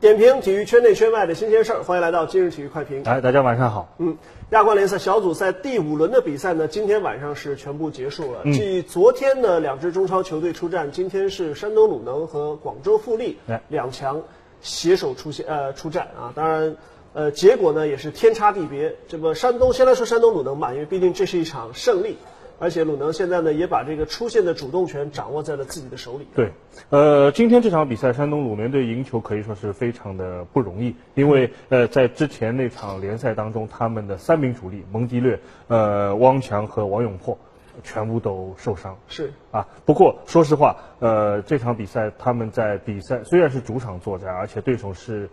点评体育圈内圈外的新鲜事儿，欢迎来到今日体育快评。哎，大家晚上好。嗯，亚冠联赛小组赛第五轮的比赛呢，今天晚上是全部结束了。继昨天呢两支中超球队出战，今天是山东鲁能和广州富力哎两强携手出现呃出战啊。当然，呃，结果呢也是天差地别。这个山东先来说山东鲁能吧，因为毕竟这是一场胜利，而且鲁能现在呢也把这个出线的主动权掌握在了自己的手里。对，呃，今天这场比赛，山东鲁能队赢球可以说是非常的不容易，因为呃，在之前那场联赛当中，他们的三名主力蒙迪略、呃汪强和王永珀全部都受伤。是啊，不过说实话，呃，这场比赛他们在比赛虽然是主场作战，而且对手是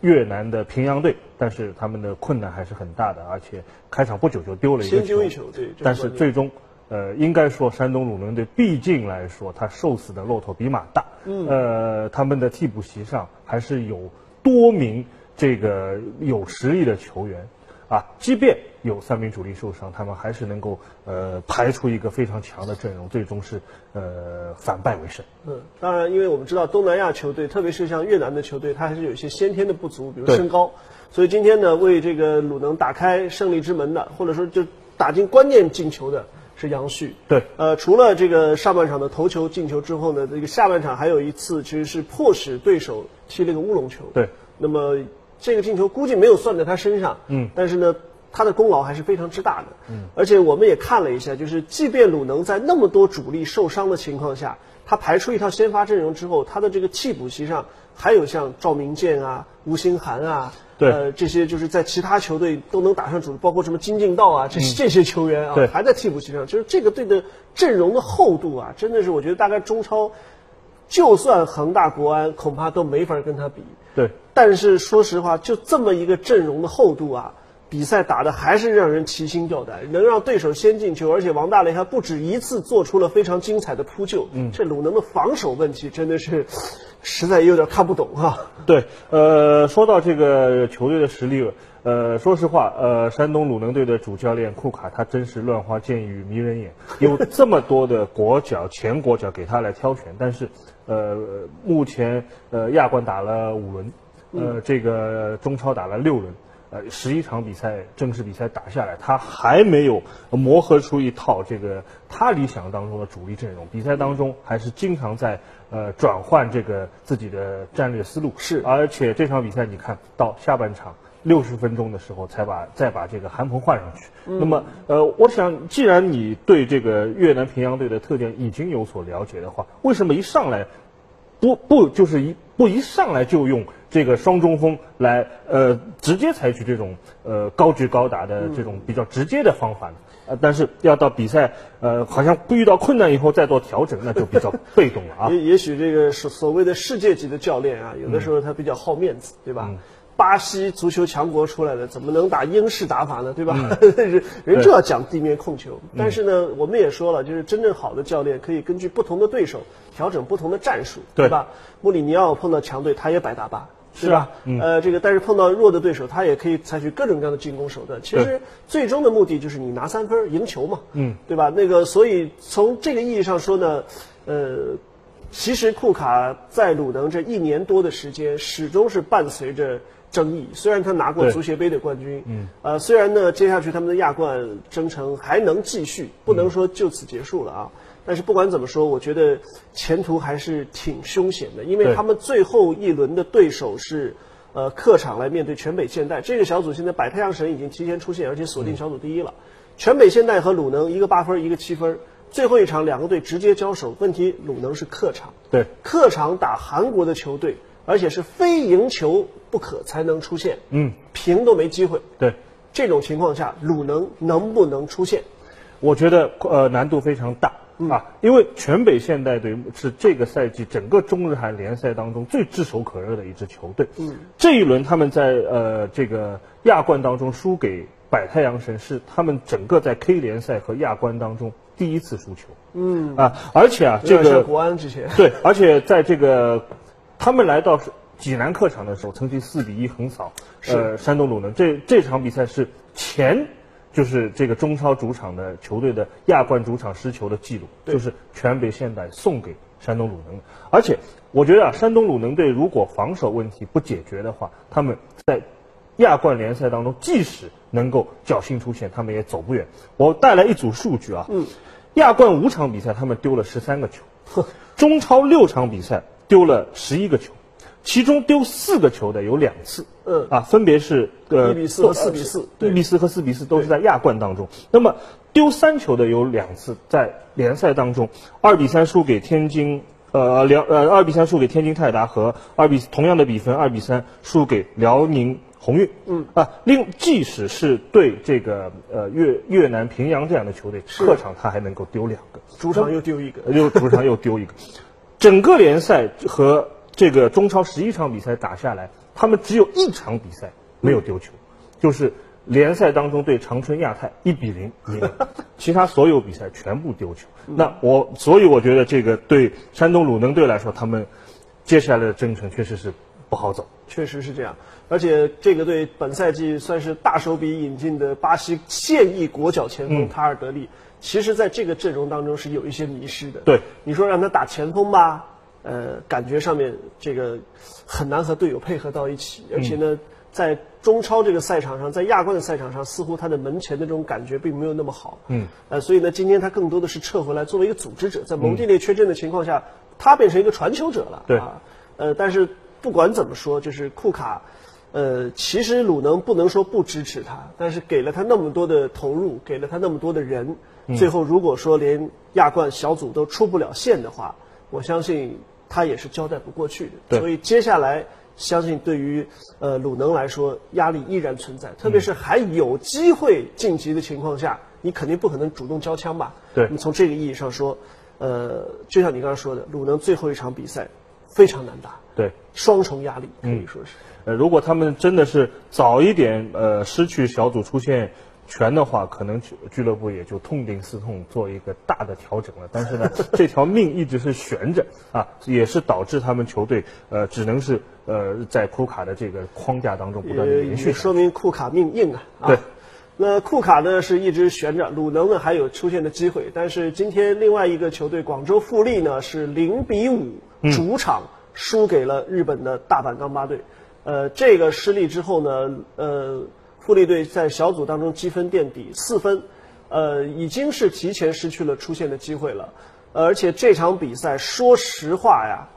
越南的平阳队，但是他们的困难还是很大的，而且开场不久就丢了一个先丢一球对但是最终。呃，应该说山东鲁能队，毕竟来说，他瘦死的骆驼比马大。嗯。呃，他们的替补席上还是有多名这个有实力的球员，啊，即便有三名主力受伤，他们还是能够呃排出一个非常强的阵容，最终是呃反败为胜。嗯，当然，因为我们知道东南亚球队，特别是像越南的球队，它还是有一些先天的不足，比如身高。所以今天呢，为这个鲁能打开胜利之门的，或者说就打进关键进球的是杨旭。对，呃，除了这个上半场的头球进球之后呢，这个下半场还有一次其实是迫使对手踢了个乌龙球。对，那么这个进球估计没有算在他身上，嗯，但是呢，他的功劳还是非常之大的，嗯，而且我们也看了一下，就是即便鲁能在那么多主力受伤的情况下，他排出一套先发阵容之后，他的这个替补席上还有像赵明剑啊、吴兴涵啊。对。呃，这些就是在其他球队都能打上主力，包括什么金敬道啊，这、这些球员啊，还在替补席上，就是这个队的阵容的厚度啊，真的是我觉得大概中超，就算恒大、国安，恐怕都没法跟他比。对，但是说实话，就这么一个阵容的厚度啊，比赛打的还是让人提心吊胆，能让对手先进球，而且王大雷还不止一次做出了非常精彩的扑救。嗯，这鲁能的防守问题真的是，实在有点看不懂哈、对，呃，说到这个球队的实力，呃，说实话，呃，山东鲁能队的主教练库卡他真是乱花渐欲迷人眼，有这么多的国脚、前国脚给他来挑选，但是，呃，目前呃亚冠打了五轮，呃，这个中超打了六轮。呃，十一场比赛正式比赛打下来，他还没有磨合出一套这个他理想当中的主力阵容。比赛当中还是经常在呃转换这个自己的战略思路。是而且这场比赛你看到下半场六十分钟的时候才把再把这个韩鹏换上去。那么呃，我想既然你对这个越南平阳队的特点已经有所了解的话，为什么一上来不不就是一不一上来就用这个双中锋来呃直接采取这种呃高举高打的这种比较直接的方法呢？呃，但是要到比赛呃好像遇到困难以后再做调整，那就比较被动了啊。也也许这个所所谓的世界级的教练啊，有的时候他比较好面子，对吧？巴西足球强国出来的，怎么能打英式打法呢？对吧？人人就要讲地面控球。但是呢，我们也说了，就是真正好的教练可以根据不同的对手调整不同的战术，对吧？穆里尼奥碰到强队，他也摆大巴。是对吧呃，这个但是碰到弱的对手，他也可以采取各种各样的进攻手段。其实最终的目的就是你拿三分赢球嘛，嗯，对吧？那个，所以从这个意义上说呢，呃，其实库卡在鲁能这一年多的时间，始终是伴随着争议。虽然他拿过足协杯的冠军，嗯，呃，虽然呢，接下去他们的亚冠征程还能继续，不能说就此结束了啊。但是不管怎么说，我觉得前途还是挺凶险的，因为他们最后一轮的对手是。呃，客场来面对全北现代这个小组，现在百太阳神已经提前出线，而且锁定小组第一了。全北现代和鲁能一个八分，一个七分，最后一场两个队直接交手。问题鲁能是客场，对，客场打韩国的球队，而且是非赢球不可才能出现，嗯，平都没机会。对。这种情况下，鲁能能不能出现？我觉得呃难度非常大啊，因为全北现代队是这个赛季整个中日韩联赛当中最炙手可热的一支球队。嗯，这一轮他们在呃这个亚冠当中输给百太阳神，是他们整个在 K 联赛和亚冠当中第一次输球。嗯啊，而且啊这个国安之前，对，而且在这个他们来到济南客场的时候，曾经四比一横扫呃山东鲁能。这这场比赛是前就是这个中超主场的球队的亚冠主场失球的记录，就是全北现代送给山东鲁能。而且我觉得啊，山东鲁能队如果防守问题不解决的话，他们在亚冠联赛当中，即使能够侥幸出线，他们也走不远。我带来一组数据啊，嗯，亚冠五场比赛他们丢了十三个球，呵中超六场比赛丢了十一个球。其中丢四个球的有两次，嗯啊，分别是呃一比四和四比四，一比四和四比四都是在亚冠当中。那么丢三球的有两次在联赛当中，二比三输给天津，呃辽呃二比三输给天津泰达和二比同样的比分二比三输给辽宁宏运，嗯啊，另即使是对这个呃越越南平阳这样的球队，客场他还能够丢两个，主场又丢一个，又主场又丢一个，整个联赛和。这个中超十一场比赛打下来，他们只有一场比赛没有丢球，就是联赛当中对长春亚泰一比零赢，其他所有比赛全部丢球。那我所以我觉得这个对山东鲁能队来说，他们接下来的征程确实是不好走。确实是这样，而且这个对本赛季算是大手笔引进的巴西现役国脚前锋塔尔德利，其实在这个阵容当中是有一些迷失的。对，你说让他打前锋吧。呃，感觉上面这个很难和队友配合到一起，而且呢，在中超这个赛场上，在亚冠的赛场上，似乎他的门前的这种感觉并没有那么好。嗯。呃，所以呢，今天他更多的是撤回来作为一个组织者，在蒙蒂内缺阵的情况下，他变成一个传球者了。对。啊，呃，但是不管怎么说，就是库卡，呃，其实鲁能不能说不支持他，但是给了他那么多的投入，给了他那么多的人，最后如果说连亚冠小组都出不了线的话，我相信。他也是交代不过去的，所以接下来相信对于呃鲁能来说压力依然存在，特别是还有机会晋级的情况下，你肯定不可能主动交枪吧？对。那么从这个意义上说，呃，就像你刚刚说的，鲁能最后一场比赛非常难打，对，双重压力可以说是。呃，如果他们真的是早一点呃失去小组出线。权的话，可能俱乐部也就痛定思痛，做一个大的调整了。但是呢，这条命一直是悬着啊，也是导致他们球队呃，只能是呃，在库卡的这个框架当中不断的延续。说明库卡命硬啊。对。那库卡呢是一直悬着，鲁能呢还有出现的机会。但是今天另外一个球队广州富力呢是零比五主场输给了日本的大阪钢巴队。呃，这个失利之后呢，呃。富力队在小组当中积分垫底四分，呃，已经是提前失去了出线的机会了。而且这场比赛，说实话呀，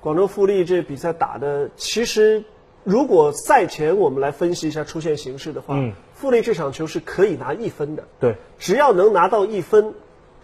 广州富力这比赛打的，其实如果赛前我们来分析一下出线形势的话，富力这场球是可以拿一分的。对，只要能拿到一分，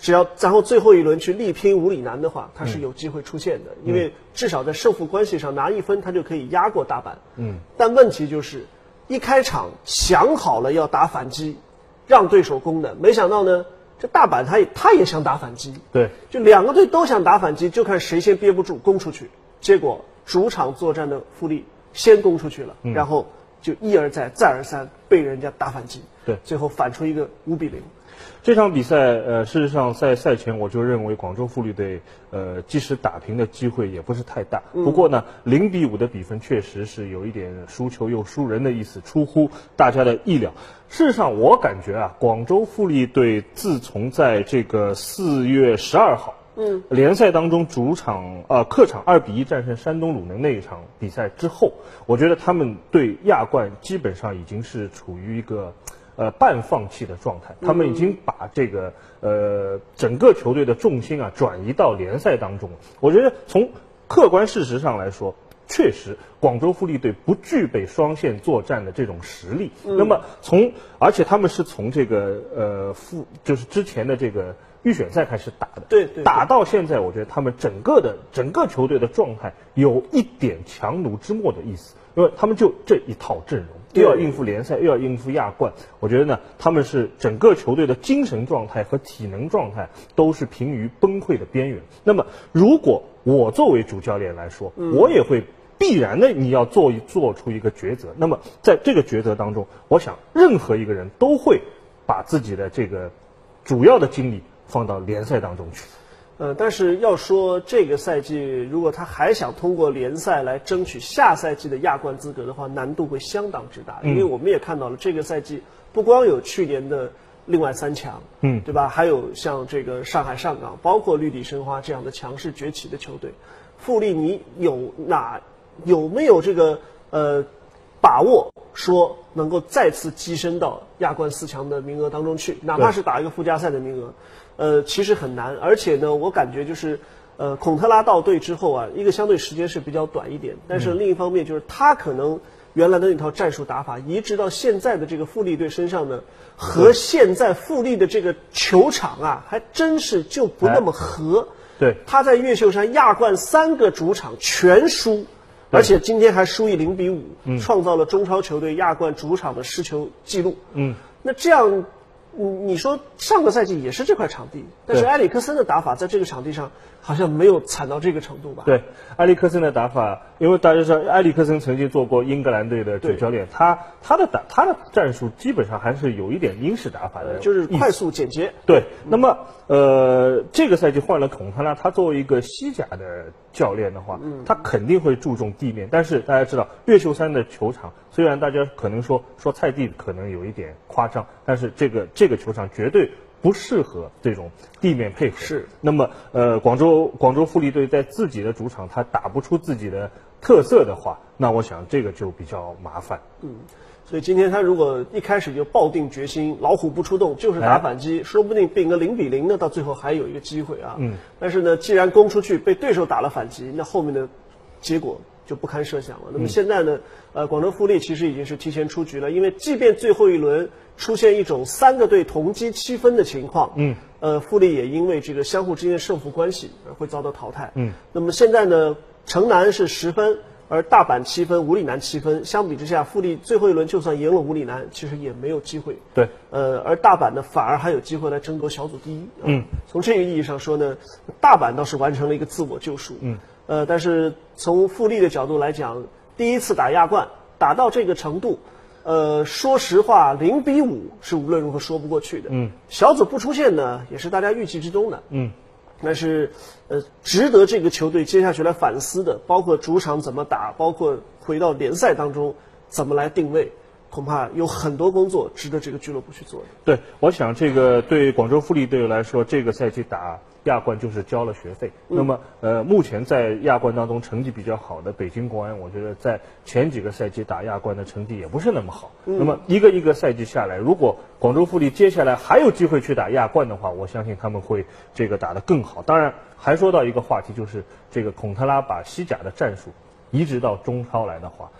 只要然后最后一轮去力拼五里南的话，他是有机会出现的。因为至少在胜负关系上拿一分，他就可以压过大阪。嗯，但问题就是。一开场想好了要打反击，让对手攻的，没想到呢，这大阪他也他也想打反击，对，就两个队都想打反击，就看谁先憋不住攻出去。结果主场作战的富力先攻出去了，然后就一而再再而三被人家打反击，对，最后反出一个五比零。这场比赛，呃，事实上在赛前我就认为广州富力队，呃，即使打平的机会也不是太大。不过呢，零比五的比分确实是有一点输球又输人的意思，出乎大家的意料。事实上，我感觉啊，广州富力队自从在这个四月十二号，嗯，联赛当中主场呃客场二比一战胜山东鲁能那一场比赛之后，我觉得他们对亚冠基本上已经是处于一个。呃，半放弃的状态，他们已经把这个呃整个球队的重心啊转移到联赛当中了。我觉得从客观事实上来说，确实广州富力队不具备双线作战的这种实力。那么从而且他们是从这个呃复就是之前的这个预选赛开始打的，对对，打到现在，我觉得他们整个的整个球队的状态有一点强弩之末的意思，因为他们就这一套阵容。又要应付联赛，又要应付亚冠，我觉得呢，他们是整个球队的精神状态和体能状态都是濒于崩溃的边缘。那么，如果我作为主教练来说，我也会必然的你要做一做出一个抉择。那么，在这个抉择当中，我想任何一个人都会把自己的这个主要的精力放到联赛当中去。呃，但是要说这个赛季，如果他还想通过联赛来争取下赛季的亚冠资格的话，难度会相当之大。因为我们也看到了，这个赛季不光有去年的另外三强，嗯对吧？还有像这个上海上港，包括绿地申花这样的强势崛起的球队，富力你有哪有没有这个呃把握说能够再次跻身到亚冠四强的名额当中去，哪怕是打一个附加赛的名额，呃，其实很难。而且呢，我感觉就是。呃，孔特拉到队之后啊，一个相对时间是比较短一点，但是另一方面就是他可能原来的那套战术打法移植到现在的这个富力队身上呢，和现在富力的这个球场啊，还真是就不那么合。对，他在越秀山亚冠三个主场全输，而且今天还输一零比五，创造了中超球队亚冠主场的失球记录。嗯，那这样。你你说上个赛季也是这块场地，但是埃里克森的打法在这个场地上好像没有惨到这个程度吧？对，埃里克森的打法，因为大家知道埃里克森曾经做过英格兰队的主教练，他他的打他的战术基本上还是有一点英式打法的，就是快速简洁。对，那么呃，这个赛季换了孔特拉，他作为一个西甲的教练的话，他肯定会注重地面，但是大家知道越秀山的球场。虽然大家可能说说菜地可能有一点夸张，但是这个这个球场绝对不适合这种地面配合。是。那么，呃，广州广州富力队在自己的主场，他打不出自己的特色的话，那我想这个就比较麻烦。嗯。所以今天他如果一开始就抱定决心，老虎不出洞，就是打反击，说不定变个零比零呢，到最后还有一个机会啊。嗯。但是呢，既然攻出去被对手打了反击，那后面的结果。就不堪设想了。那么现在呢？呃，广州富力其实已经是提前出局了，因为即便最后一轮出现一种三个队同积七分的情况，嗯，呃，富力也因为这个相互之间的胜负关系而会遭到淘汰。嗯，那么现在呢，城南是十分，而大阪七分，五里南七分。相比之下，富力最后一轮就算赢了五里南，其实也没有机会。对，呃，而大阪呢，反而还有机会来争夺小组第一。嗯，从这个意义上说呢，大阪倒是完成了一个自我救赎。嗯。呃，但是从富力的角度来讲，第一次打亚冠打到这个程度，呃，说实话，零比五是无论如何说不过去的。嗯，小组不出现呢，也是大家预期之中的。嗯，那是呃，值得这个球队接下去来反思的，包括主场怎么打，包括回到联赛当中怎么来定位，恐怕有很多工作值得这个俱乐部去做。对，我想这个对广州富力队来说，这个赛季打。亚冠就是交了学费。那么，呃，目前在亚冠当中成绩比较好的北京国安，我觉得在前几个赛季打亚冠的成绩也不是那么好。那么一个一个赛季下来，如果广州富力接下来还有机会去打亚冠的话，我相信他们会这个打得更好。当然，还说到一个话题，就是这个孔特拉把西甲的战术移植到中超来的话，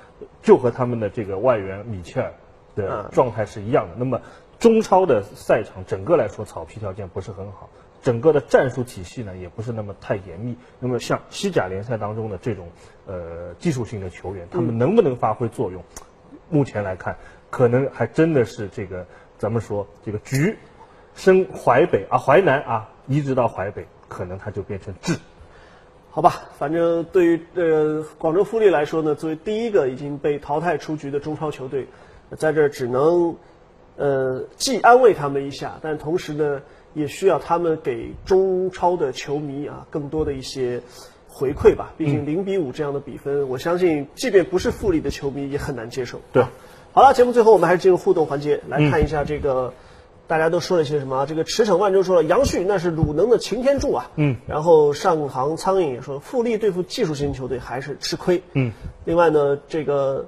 就和他们的这个外援米切尔的状态是一样的。那么中超的赛场整个来说草皮条件不是很好。整个的战术体系呢，也不是那么太严密。那么像西甲联赛当中的这种呃技术性的球员，他们能不能发挥作用？目前来看，可能还真的是这个咱们说这个局升淮北啊淮南啊移植到淮北，可能它就变成治。好吧，反正对于呃广州富力来说呢，作为第一个已经被淘汰出局的中超球队，在这只能呃既安慰他们一下，但同时呢。也需要他们给中超的球迷啊更多的一些回馈吧。毕竟零比五这样的比分，我相信即便不是富力的球迷也很难接受。对，好了，节目最后我们还是进入互动环节，来看一下这个大家都说了些什么。这个驰骋万州说了，杨旭那是鲁能的擎天柱啊。嗯。然后上行苍蝇也说，富力对付技术型球队还是吃亏。嗯。另外呢，这个。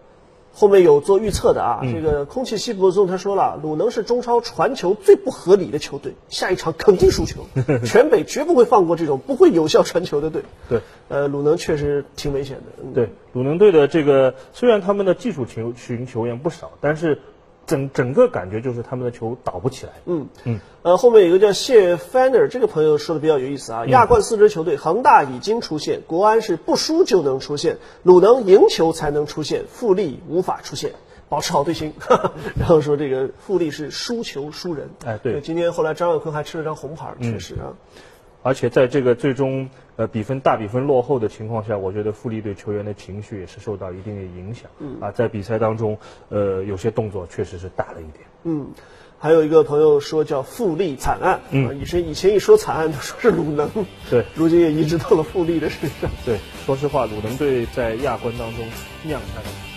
后面有做预测的啊，这个空气西伯中他说了，鲁能是中超传球最不合理的球队，下一场肯定输球，全北绝不会放过这种不会有效传球的队。对，呃，鲁能确实挺危险的。对，鲁能队的这个虽然他们的技术球群球员不少，但是。整整个感觉就是他们的球倒不起来。嗯嗯，呃，后面有一个叫谢 Faner 这个朋友说的比较有意思啊。亚冠四支球队，恒大已经出现，国安是不输就能出现，鲁能赢球才能出现，富力无法出现，保持好队形。然后说这个富力是输球输人。哎，对，今天后来张耀坤还吃了张红牌，确实啊。而且在这个最终呃比分大比分落后的情况下，我觉得富力队球员的情绪也是受到一定的影响。嗯啊，在比赛当中，呃，有些动作确实是大了一点。嗯，还有一个朋友说叫富力惨案。嗯，以前以前一说惨案都说是鲁能。对，如今也移植到了富力的身上。对，说实话，鲁能队在亚冠当中酿下的。